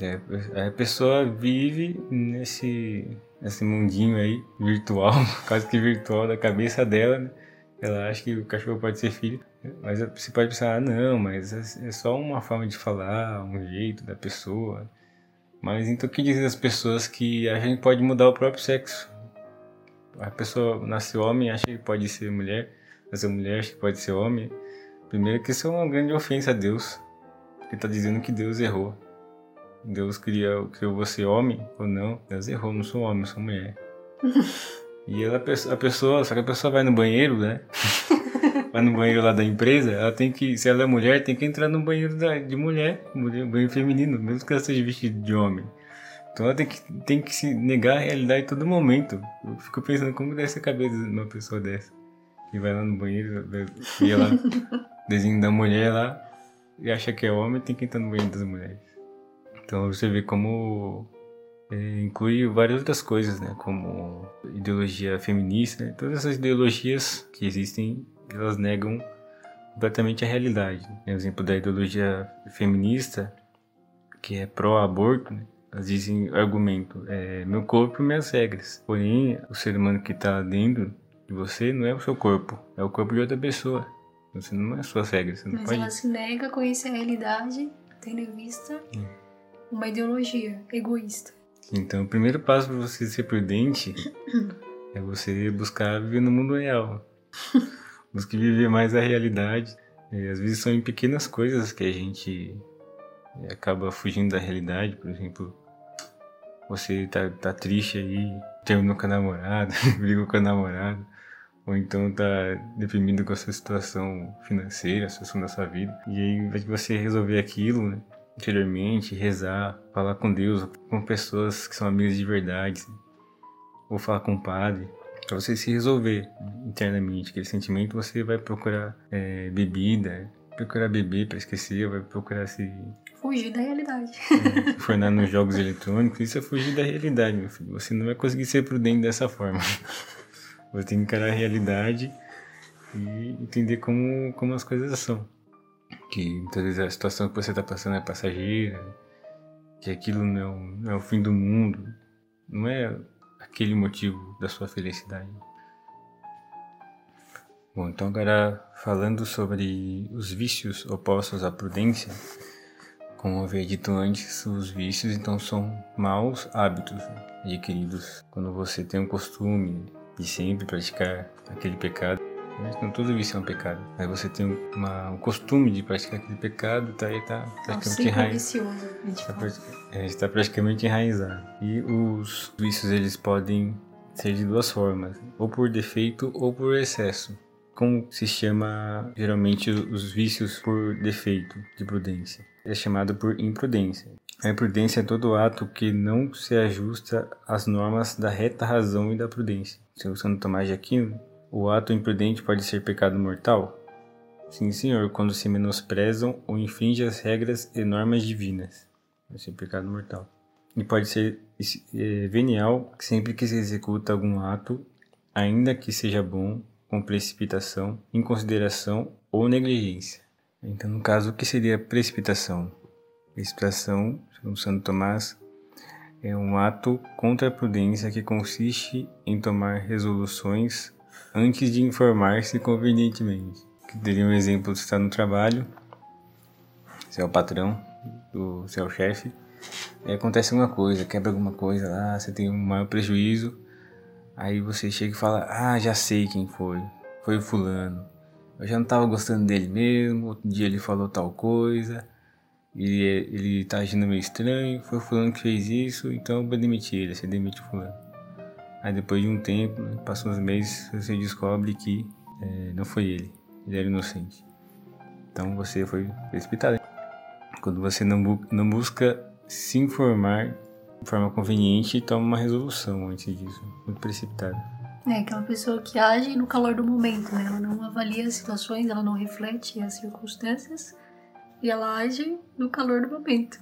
É, a pessoa vive nesse nesse mundinho aí, virtual, [LAUGHS] quase que virtual da cabeça dela, né? Ela acha que o cachorro pode ser filho, mas você pode pensar, ah, não, mas é, é só uma forma de falar, um jeito da pessoa. Mas então o que dizem as pessoas que a gente pode mudar o próprio sexo? A pessoa nasce homem, acha que pode ser mulher, nasceu mulher, acha que pode ser homem. Primeiro que isso é uma grande ofensa a Deus, porque está dizendo que Deus errou. Deus criou, criou você homem ou não. Deus errou, não sou homem, sou mulher. [LAUGHS] e ela, a pessoa, só que a pessoa vai no banheiro, né? [LAUGHS] vai no banheiro lá da empresa, ela tem que, se ela é mulher, tem que entrar no banheiro da, de mulher, banheiro feminino, mesmo que ela seja vestida de homem. Então ela tem que, tem que se negar a realidade em todo momento. Eu fico pensando como deve ser a cabeça de uma pessoa dessa. Que vai lá no banheiro, e ela [LAUGHS] desenho da mulher lá, e acha que é homem, tem que entrar no banheiro das mulheres. Então você vê como é, inclui várias outras coisas, né? Como ideologia feminista, né? todas essas ideologias que existem, elas negam completamente a realidade. Né? exemplo da ideologia feminista, que é pró-aborto, né? elas dizem argumento, é meu corpo, minhas regras. Porém, o ser humano que está dentro de você não é o seu corpo, é o corpo de outra pessoa. Você não é as suas regras. Você não Mas pode... ela se nega a conhecer a realidade, tendo em vista uma ideologia egoísta. Então, o primeiro passo para você ser prudente É você buscar viver no mundo real. [LAUGHS] Busque viver mais a realidade. E, às vezes são em pequenas coisas que a gente é, acaba fugindo da realidade. Por exemplo, você tá, tá triste aí, terminou com a namorada, [LAUGHS] brigou com a namorada, ou então tá deprimido com a sua situação financeira, a situação da sua vida. E aí, invés de você resolver aquilo, né, interiormente, rezar, falar com Deus, com pessoas que são amigas de verdade, ou falar com o padre, para você se resolver internamente aquele sentimento, você vai procurar é, bebida, procurar beber para esquecer, vai procurar se Fugir da realidade. [LAUGHS] é, fornar nos jogos eletrônicos, isso é fugir da realidade, meu filho. Você não vai conseguir ser prudente dessa forma. Você tem que encarar a realidade e entender como, como as coisas são. Que muitas vezes a situação que você está passando é passageira, que aquilo não é, o, não é o fim do mundo, não é aquele motivo da sua felicidade. Bom, então agora falando sobre os vícios opostos à prudência, como eu havia dito antes, os vícios então são maus hábitos adquiridos quando você tem um costume de sempre praticar aquele pecado. Não todo vício é um pecado, mas você tem uma, um costume de praticar aquele pecado, tá aí tá praticamente enraizado. É, está praticamente enraizado. E os vícios eles podem ser de duas formas, ou por defeito ou por excesso. Como se chama geralmente os vícios por defeito de prudência? É chamado por imprudência. A imprudência é todo ato que não se ajusta às normas da reta razão e da prudência. Seu Santo Tomás de Aquino, o ato imprudente pode ser pecado mortal? Sim, senhor, quando se menosprezam ou infringem as regras e normas divinas. Pode ser pecado mortal. E pode ser é, venial sempre que se executa algum ato, ainda que seja bom, com precipitação, inconsideração ou negligência. Então, no caso, o que seria precipitação? Precipitação, segundo Santo Tomás, é um ato contra a prudência que consiste em tomar resoluções antes de informar-se convenientemente. Que teria um exemplo, você está no trabalho, você é o patrão, você é o chefe, e acontece alguma coisa, quebra alguma coisa lá, você tem um maior prejuízo, Aí você chega e fala: Ah, já sei quem foi. Foi o fulano. Eu já não tava gostando dele mesmo. Outro dia ele falou tal coisa. E ele tá agindo meio estranho. Foi o fulano que fez isso, então eu vou demitir ele. Você demite o fulano. Aí depois de um tempo, né, passam uns meses, você descobre que é, não foi ele. Ele era inocente. Então você foi precipitado. Quando você não, bu não busca se informar de forma conveniente toma uma resolução antes disso, muito precipitada. É aquela pessoa que age no calor do momento, né? Ela não avalia as situações, ela não reflete as circunstâncias e ela age no calor do momento.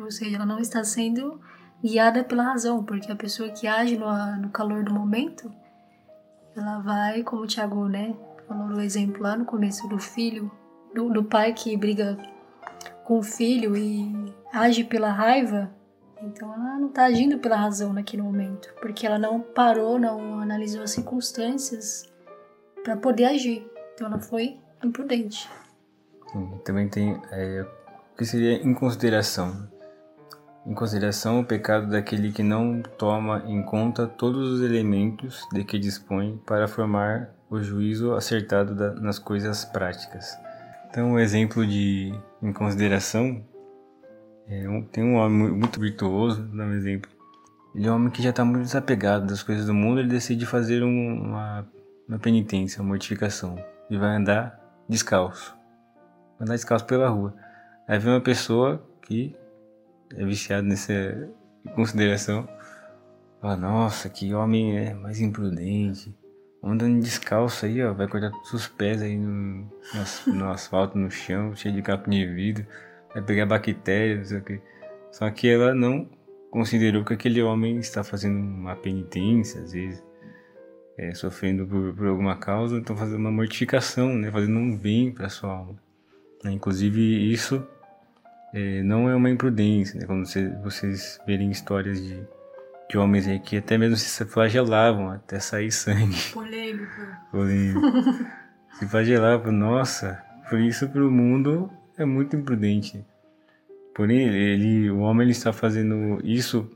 Ou seja, ela não está sendo guiada pela razão, porque a pessoa que age no, no calor do momento, ela vai, como o Thiago, né, falou no exemplo lá no começo do filho, do, do pai que briga com o filho e age pela raiva, então ela não está agindo pela razão naquele momento, porque ela não parou, não analisou as circunstâncias para poder agir. Então ela foi imprudente. Sim, também tem é, o que seria em consideração. Em consideração o pecado daquele que não toma em conta todos os elementos de que dispõe para formar o juízo acertado da, nas coisas práticas. Então, um exemplo de em consideração é tem um homem muito virtuoso, dá um exemplo. Ele é um homem que já está muito desapegado das coisas do mundo, ele decide fazer um, uma, uma penitência, uma mortificação. E vai andar descalço. Vai andar descalço pela rua. Aí vem uma pessoa que é viciada nessa consideração. Fala, nossa, que homem é mais imprudente. Andando descalço aí, ó, vai cortar todos os pés aí no, no, no asfalto, no chão, cheio de capo de vidro vai pegar bactérias, não sei o que. Só que ela não considerou que aquele homem está fazendo uma penitência, às vezes, é, sofrendo por, por, alguma causa, então fazendo uma mortificação, né, fazendo um bem para sua alma. Né? Inclusive isso é, não é uma imprudência, né? quando você, vocês verem histórias de, de homens aí que até mesmo se flagelavam até sair sangue. [LAUGHS] Polêmico. Polêmico. se flagelavam, nossa, por isso para o mundo é muito imprudente. Porém, ele, o homem ele está fazendo isso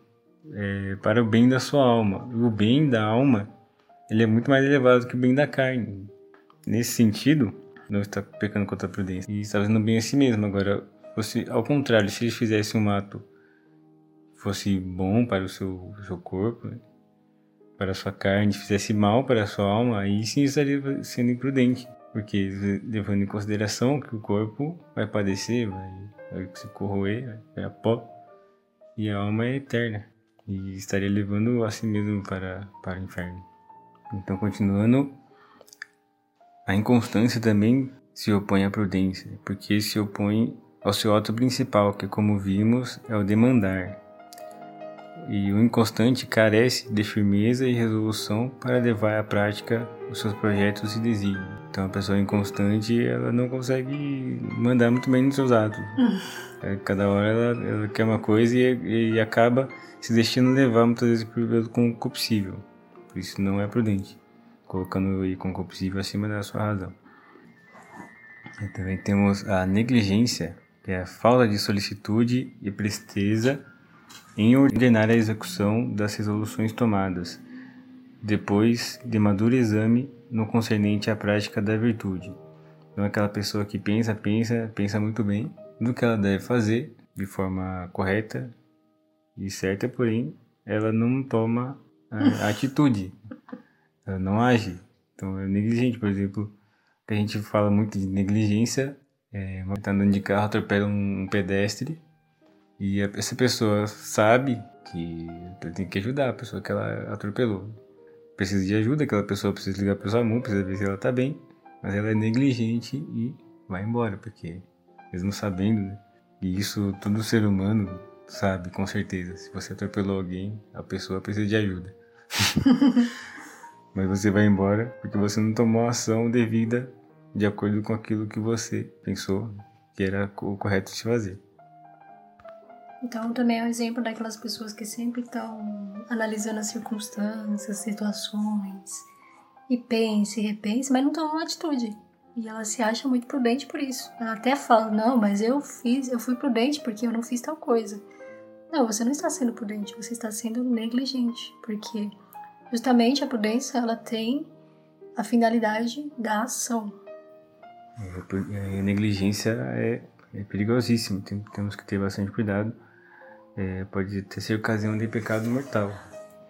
é, para o bem da sua alma. E o bem da alma ele é muito mais elevado que o bem da carne. Nesse sentido, não está pecando contra a prudência e está fazendo bem a si mesmo. Agora, fosse ao contrário, se ele fizesse um ato fosse bom para o seu, seu corpo, para a sua carne, fizesse mal para a sua alma, aí sim estaria sendo imprudente. Porque levando em consideração que o corpo vai padecer, vai, vai se corroer, vai a pó, e a alma é eterna. E estaria levando a si mesmo para, para o inferno. Então, continuando, a inconstância também se opõe à prudência, porque se opõe ao seu ato principal, que, como vimos, é o demandar. E o inconstante carece de firmeza e resolução para levar à prática os seus projetos e desígnios. Então, a pessoa inconstante, ela não consegue mandar muito bem nos seus atos. [LAUGHS] É, cada hora ela, ela, quer uma coisa e, e acaba se deixando levar muitas vezes pelo concupiscível. Por isso não é prudente, colocando o concupiscível acima da sua razão. E também temos a negligência, que é a falta de solicitude e presteza em ordenar a execução das resoluções tomadas, depois de maduro exame no concernente à prática da virtude. Então, aquela pessoa que pensa, pensa, pensa muito bem do que ela deve fazer de forma correta e certa, porém, ela não toma a [LAUGHS] atitude, ela não age. Então, é negligente, por exemplo, que a gente fala muito de negligência, é, tá andando de carro, atropela um pedestre, e essa pessoa sabe que tem que ajudar a pessoa que ela atropelou. Precisa de ajuda, aquela pessoa precisa ligar para o SAMU, precisa ver se ela tá bem, mas ela é negligente e vai embora, porque mesmo sabendo, né? E isso todo ser humano sabe com certeza. Se você atropelou alguém, a pessoa precisa de ajuda. [LAUGHS] mas você vai embora porque você não tomou a ação devida de acordo com aquilo que você pensou que era o correto de fazer. Então, também é um exemplo daquelas pessoas que sempre estão analisando as circunstâncias, situações, e pensa e repensa, mas não tomam uma atitude. E ela se acha muito prudente por isso. Ela até fala: Não, mas eu fiz, eu fui prudente porque eu não fiz tal coisa. Não, você não está sendo prudente, você está sendo negligente, porque justamente a prudência ela tem a finalidade da ação. É, negligência é, é perigosíssima, temos que ter bastante cuidado é, pode ter ser ocasião de pecado mortal,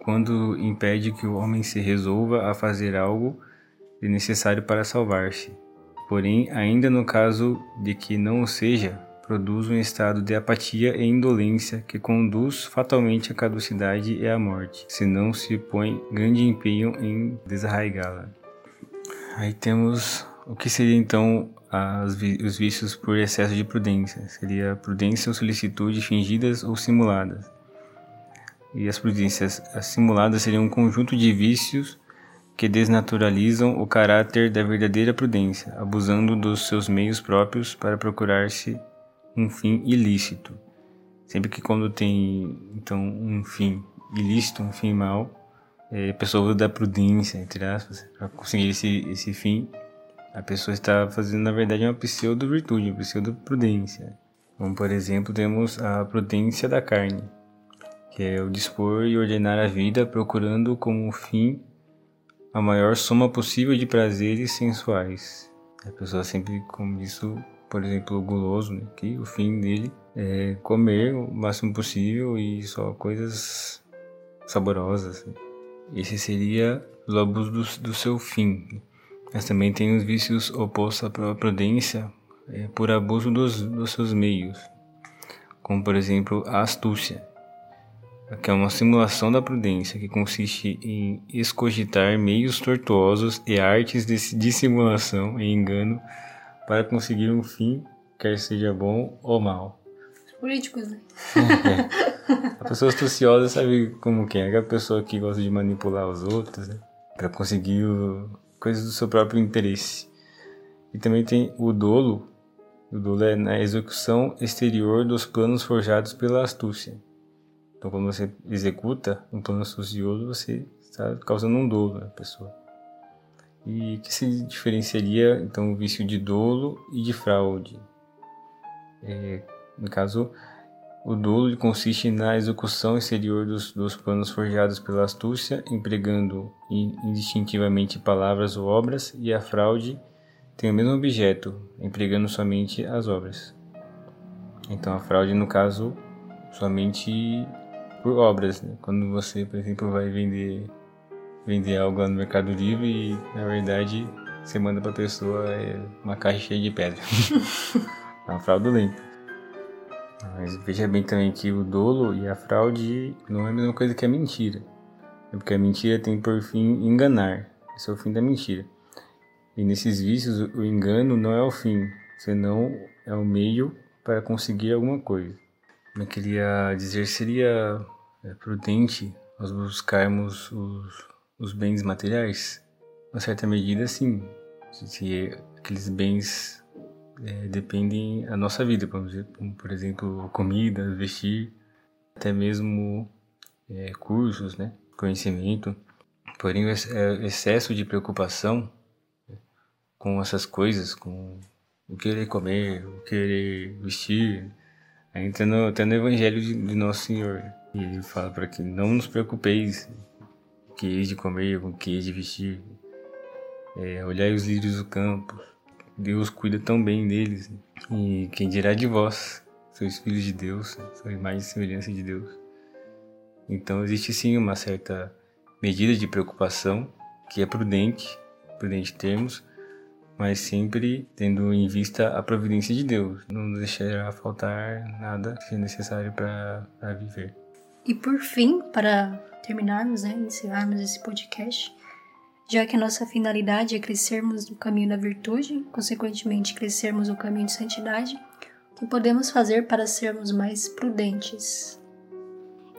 quando impede que o homem se resolva a fazer algo necessário para salvar-se. Porém, ainda no caso de que não o seja, produz um estado de apatia e indolência que conduz fatalmente à caducidade e à morte, se não se põe grande empenho em desarraigá-la. Aí temos o que seria então as, os vícios por excesso de prudência. Seria prudência ou solicitude fingidas ou simuladas. E as prudências simuladas seriam um conjunto de vícios que desnaturalizam o caráter da verdadeira prudência, abusando dos seus meios próprios para procurar-se um fim ilícito. Sempre que quando tem então um fim ilícito, um fim mau, é, a pessoa usa da prudência, entre aspas, para conseguir esse, esse fim a pessoa está fazendo, na verdade, uma pseudo-virtude, uma pseudo-prudência. Como, por exemplo, temos a prudência da carne, que é o dispor e ordenar a vida procurando como fim a maior soma possível de prazeres sensuais. A pessoa sempre, como isso, por exemplo, o guloso, né, que o fim dele é comer o máximo possível e só coisas saborosas. Esse seria o abuso do, do seu fim. Mas também tem os vícios opostos à prudência é, por abuso dos, dos seus meios, como por exemplo a astúcia, que é uma simulação da prudência que consiste em escogitar meios tortuosos e artes de dissimulação e engano para conseguir um fim, quer seja bom ou mal. Políticos, né? É. A pessoa astuciosa sabe como que é, aquela pessoa que gosta de manipular os outros, né? Para conseguir o, coisas do seu próprio interesse. E também tem o dolo. O dolo é na execução exterior dos planos forjados pela astúcia. Então, quando você executa um plano astucioso, você está causando um dolo na pessoa. E que se diferenciaria, então, o vício de dolo e de fraude? É, no caso, O dolo consiste na execução exterior dos, dos planos forjados pela astúcia, empregando indistintivamente palavras ou obras, e a fraude tem o mesmo objeto, empregando somente as obras. Então a fraude, no caso, somente por obras. Né? Quando você, por exemplo, vai vender, vender algo lá no Mercado Livre e, na verdade, você manda para a pessoa é, uma caixa cheia de pedra. [LAUGHS] é uma fraudulenta. Mas veja bem também que o dolo e a fraude não é a mesma coisa que a mentira. É porque a mentira tem por fim enganar. Esse é o fim da mentira. E nesses vícios, o engano não é o fim, senão é o meio para conseguir alguma coisa. Eu queria dizer, seria é, prudente nós buscarmos os, os bens materiais? Em certa medida, sim. Se aqueles bens é, dependem da nossa vida, por exemplo, comida, vestir, até mesmo é, cursos, né, conhecimento. Porém, o é, excesso de preocupação com essas coisas, com o querer comer, o querer vestir, entra no, até no Evangelho de, de Nosso Senhor. E ele fala para que não nos preocupeis o que de comer, com o que de vestir. É, olhai os lírios do campo, Deus cuida tão bem deles. E quem dirá de vós, sois filhos de Deus, são imagem e semelhança de Deus. Então existe sim uma certa medida de preocupação que é prudente, prudente termos, mas sempre tendo em vista a providência de Deus. Não nos deixará faltar nada que é necessário para viver. E por fim, para terminarmos, né, encerrarmos esse podcast, já que a nossa finalidade é crescermos no caminho da virtude, consequentemente crescermos no caminho de santidade, o que podemos fazer para sermos mais prudentes?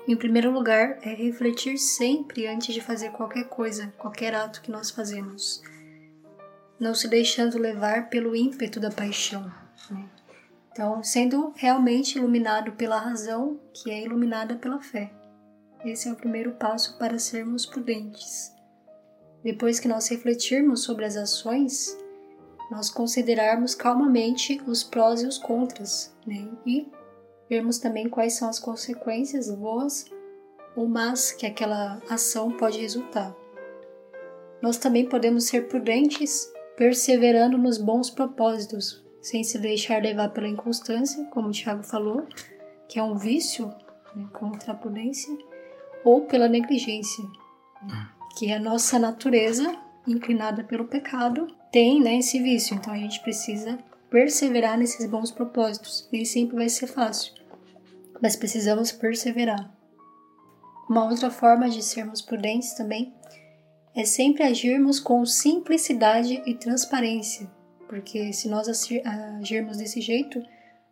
Em primeiro lugar, é refletir sempre antes de fazer qualquer coisa, qualquer ato que nós fazemos, não se deixando levar pelo ímpeto da paixão. Né? Então, sendo realmente iluminado pela razão, que é iluminada pela fé. Esse é o primeiro passo para sermos prudentes. Depois que nós refletirmos sobre as ações, nós considerarmos calmamente os prós e os contras, né? E vermos também quais são as consequências boas ou más que aquela ação pode resultar. Nós também podemos ser prudentes, perseverando nos bons propósitos, sem se deixar levar pela inconstância, como o Tiago falou, que é um vício né, contra a prudência, ou pela negligência. Né? Que a nossa natureza, inclinada pelo pecado, tem né, esse vício. Então a gente precisa perseverar nesses bons propósitos. Nem sempre vai ser fácil, mas precisamos perseverar. Uma outra forma de sermos prudentes também é sempre agirmos com simplicidade e transparência, porque se nós agirmos desse jeito,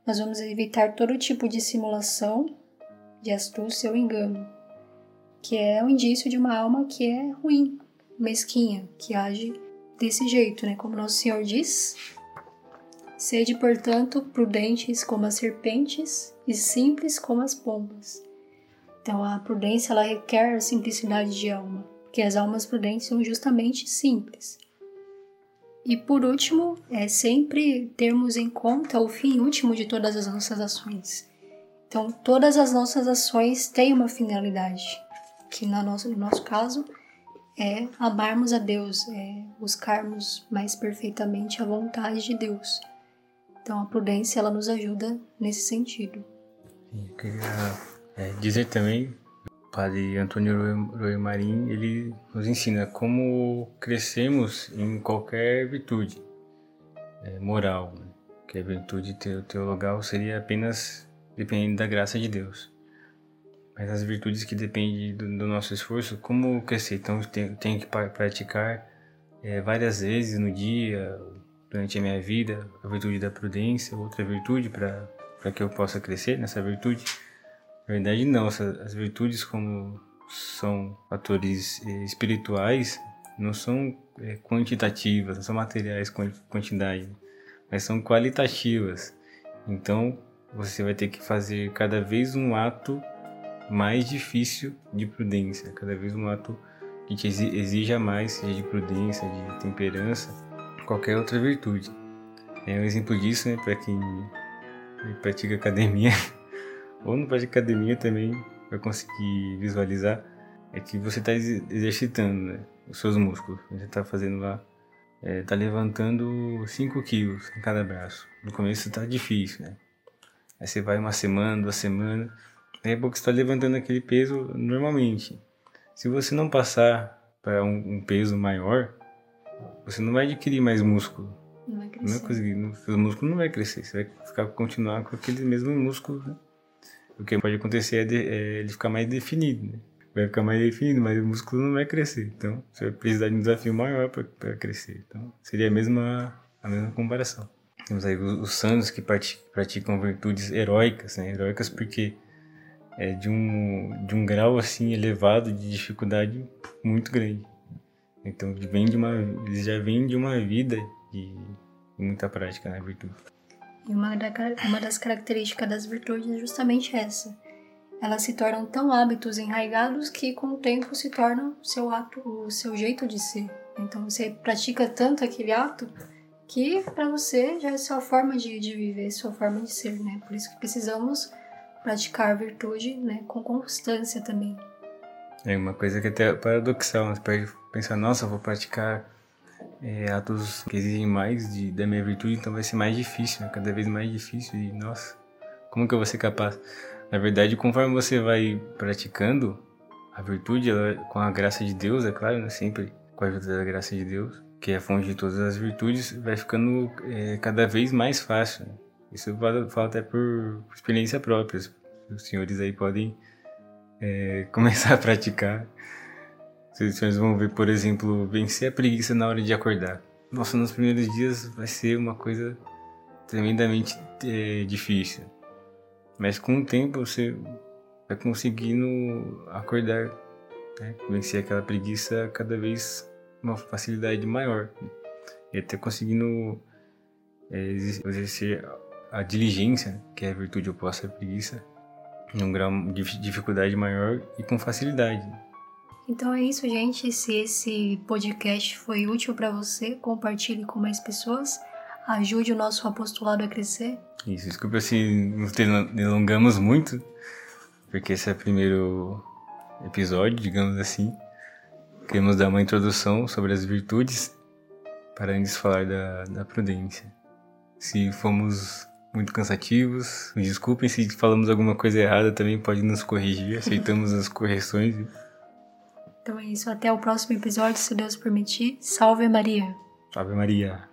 nós vamos evitar todo tipo de simulação, de astúcia ou engano que é um indício de uma alma que é ruim, mesquinha, que age desse jeito, né? Como Nosso Senhor diz: Sede, portanto, prudentes como as serpentes e simples como as pombas. Então, a prudência ela requer a simplicidade de alma, porque as almas prudentes são justamente simples. E por último, é sempre termos em conta o fim último de todas as nossas ações. Então, todas as nossas ações têm uma finalidade que no nosso, no nosso caso é amarmos a Deus, é buscarmos mais perfeitamente a vontade de Deus. Então a prudência ela nos ajuda nesse sentido. Eu queria é, dizer também, o padre Antônio Roy Marim, ele nos ensina como crescemos em qualquer virtude é, moral, né? que a virtude teologal seria apenas dependendo da graça de Deus. Mas as virtudes que dependem do, do nosso esforço, como crescer? Então, tenho, tenho que praticar é, várias vezes no dia, durante a minha vida, a virtude da prudência, outra virtude para que eu possa crescer nessa virtude. Na verdade, não. As virtudes, como são fatores é, espirituais, não são é, quantitativas, não são materiais, quantidade, mas são qualitativas. Então, você vai ter que fazer cada vez um ato mais difícil de prudência, cada vez um ato que te exija mais, seja de prudência, de temperança, qualquer outra virtude. É um exemplo disso, né, para quem pratica academia. [LAUGHS] ou no de academia também, vai conseguir visualizar, é que você está exercitando né, os seus músculos. Você está fazendo lá, está é, levantando 5 quilos em cada braço. No começo está difícil, né? Aí você vai uma semana, duas semanas, Pouco você está levantando aquele peso normalmente. Se você não passar para um, um, peso maior, você não vai adquirir mais músculo. Não vai crescer. Não vai conseguir, seu músculo não vai crescer. Você vai ficar continuar com aquele mesmo músculo. Né? O que pode acontecer é, de, é, ele ficar mais definido. Né? Vai ficar mais definido, mas o músculo não vai crescer. Então, você vai precisar de um desafio maior para crescer. Então, seria a mesma, a mesma comparação. Temos aí os, os santos que praticam virtudes heróicas, né? Heróicas porque é de um, de um grau assim elevado de dificuldade muito grande. Então vem de uma, eles já vêm de uma vida de muita prática na virtude. E uma, da, uma das características das virtudes é justamente essa. Elas se tornam tão hábitos enraigados que com o tempo se tornam seu ato, o seu jeito de ser. Então você pratica tanto aquele ato que para você já é sua forma de, de viver, sua forma de ser, né? Por isso que precisamos praticar a virtude né, com constância também. É uma coisa que é até paradoxal, né? você pode pensar, nossa, vou praticar é, atos que exigem mais de, da minha virtude, então vai ser mais difícil, né? cada vez mais difícil, e nossa, como que eu vou ser capaz? Na verdade, conforme você vai praticando a virtude, ela, com a graça de Deus, é claro, né? sempre com a ajuda da graça de Deus, que é a fonte de todas as virtudes, vai ficando é, cada vez mais fácil. Né? Isso falo até por experiência própria. Os senhores aí podem é, [LAUGHS] começar a praticar. Os senhores vão ver, por exemplo, vencer a preguiça na hora de acordar. Nossa, nos primeiros dias vai ser uma coisa tremendamente é, difícil. Mas com o tempo você vai conseguindo acordar, né? vencer aquela preguiça cada vez uma facilidade maior. E até conseguindo é, exercer a diligência, que é a virtude oposta à preguiça, num grau de dificuldade maior e com facilidade. Então é isso, gente. Se esse podcast foi útil para você, compartilhe com mais pessoas. Ajude o nosso apostolado a crescer. Isso, desculpa se nos delongamos muito, porque esse é o primeiro episódio, digamos assim. Queremos dar uma introdução sobre as virtudes, para antes falar da, da prudência. Se fomos muito cansativos. Me desculpem se falamos alguma coisa errada, também pode nos corrigir, aceitamos as correções. Então é isso, até o próximo episódio, se Deus permitir. Salve Maria! Salve Maria!